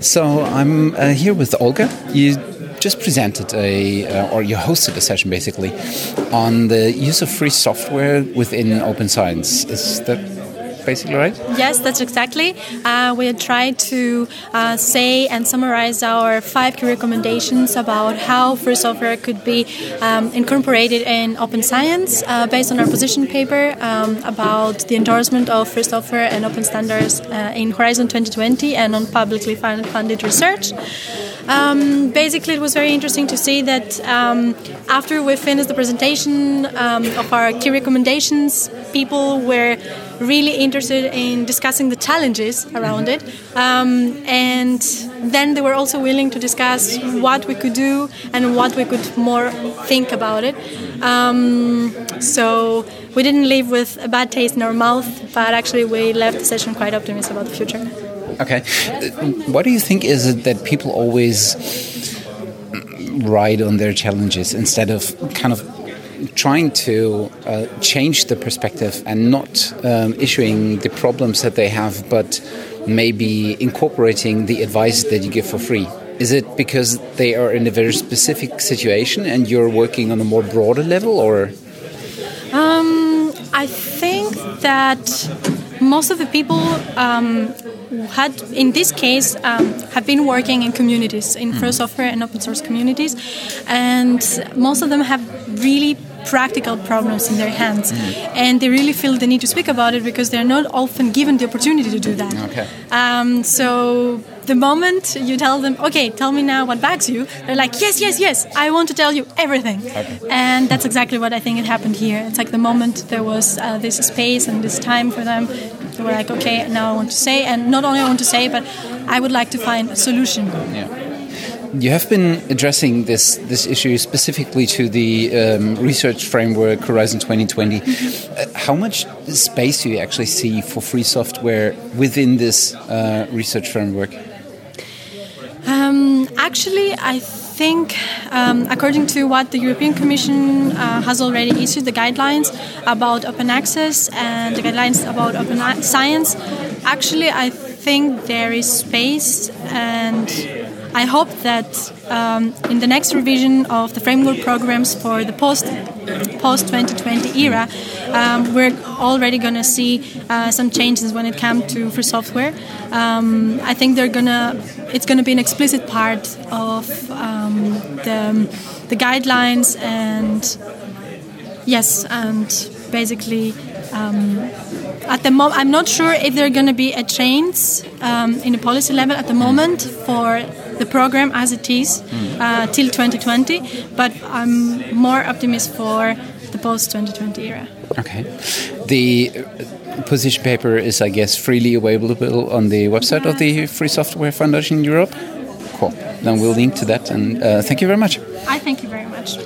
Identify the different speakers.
Speaker 1: So I'm uh, here with Olga. You just presented a, uh, or you hosted a session basically, on the use of free software within open science. Is that basically right?
Speaker 2: Yes, that's exactly. Uh, we tried to uh, say and summarize our five key recommendations about how free software could be um, incorporated in open science uh, based on our position paper um, about the endorsement of free software and open standards uh, in Horizon 2020 and on publicly funded research. Um, basically, it was very interesting to see that um, after we finished the presentation um, of our key recommendations, people were really interested in discussing the challenges around it. Um, and then they were also willing to discuss what we could do and what we could more think about it. Um, so we didn't leave with a bad taste in our mouth, but actually we left the session quite optimistic about the future.
Speaker 1: Okay. What do you think is it that people always ride on their challenges instead of kind of trying to uh, change the perspective and not um, issuing the problems that they have, but maybe incorporating the advice that you give for free? Is it because they are in a very specific situation and you're working on a more broader level, or?
Speaker 2: Um, I think that most of the people um, had, in this case, um, have been working in communities, in free software and open source communities, and most of them have really practical problems in their hands, mm. and they really feel the need to speak about it because they're not often given the opportunity to do that.
Speaker 1: Okay.
Speaker 2: Um, so the moment you tell them, okay, tell me now what bugs you, they're like, yes, yes, yes, I want to tell you everything. Okay. And that's exactly what I think it happened here. It's like the moment there was uh, this space and this time for them, they were like, okay, now I want to say, and not only I want to say, but I would like to find a solution.
Speaker 1: Yeah. You have been addressing this this issue specifically to the um, research framework Horizon 2020. Uh, how much space do you actually see for free software within this uh, research framework?
Speaker 2: Um, actually, I think, um, according to what the European Commission uh, has already issued, the guidelines about open access and the guidelines about open science, actually, I think there is space and I hope that um, in the next revision of the framework programs for the post post 2020 era, um, we're already going to see uh, some changes when it comes to free software. Um, I think they're gonna it's going to be an explicit part of um, the the guidelines and yes, and basically. Um, at the moment, I'm not sure if there are going to be a change um, in the policy level at the moment for the program as it is uh, till 2020, but I'm more optimistic for the post 2020 era.
Speaker 1: Okay. The position paper is, I guess, freely available on the website of the Free Software Foundation Europe. Cool. Then we'll link to that, and uh, thank you very much.
Speaker 2: I thank you very much.